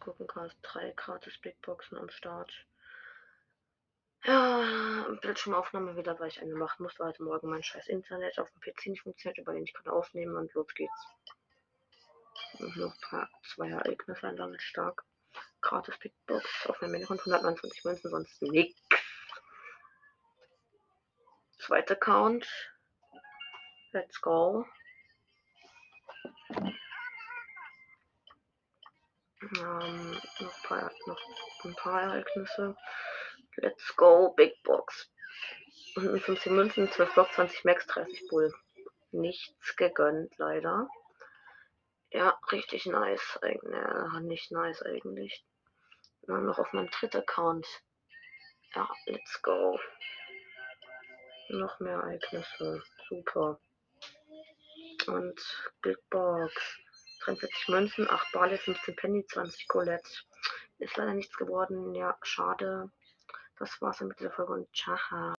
Gucken gerade drei gratis Big Boxen am Start. Ja, Bildschirmaufnahme wieder, weil ich eine machen musste, weil heute Morgen mein scheiß Internet auf dem PC nicht funktioniert, über den ich kann aufnehmen und los geht's. Und noch zwei Ereignisse damit stark. Gratis Big Box auf meinem Minikonto 129 Münzen, sonst nix. Zweiter Account. Let's go. Ähm, noch, ein paar, noch ein paar Ereignisse. Let's go, Big Box. 15 Münzen, 12 Block, 20 Max, 30 Bull. Nichts gegönnt, leider. Ja, richtig nice. Ja, nicht nice eigentlich. Dann noch auf meinem dritten Account. Ja, let's go. Noch mehr Ereignisse. Super. Und Big Box. 43 Münzen, 8 Barley, 15 Penny, 20 Colette. Ist leider nichts geworden. Ja, schade. Das war's dann mit dieser Folge und ciao.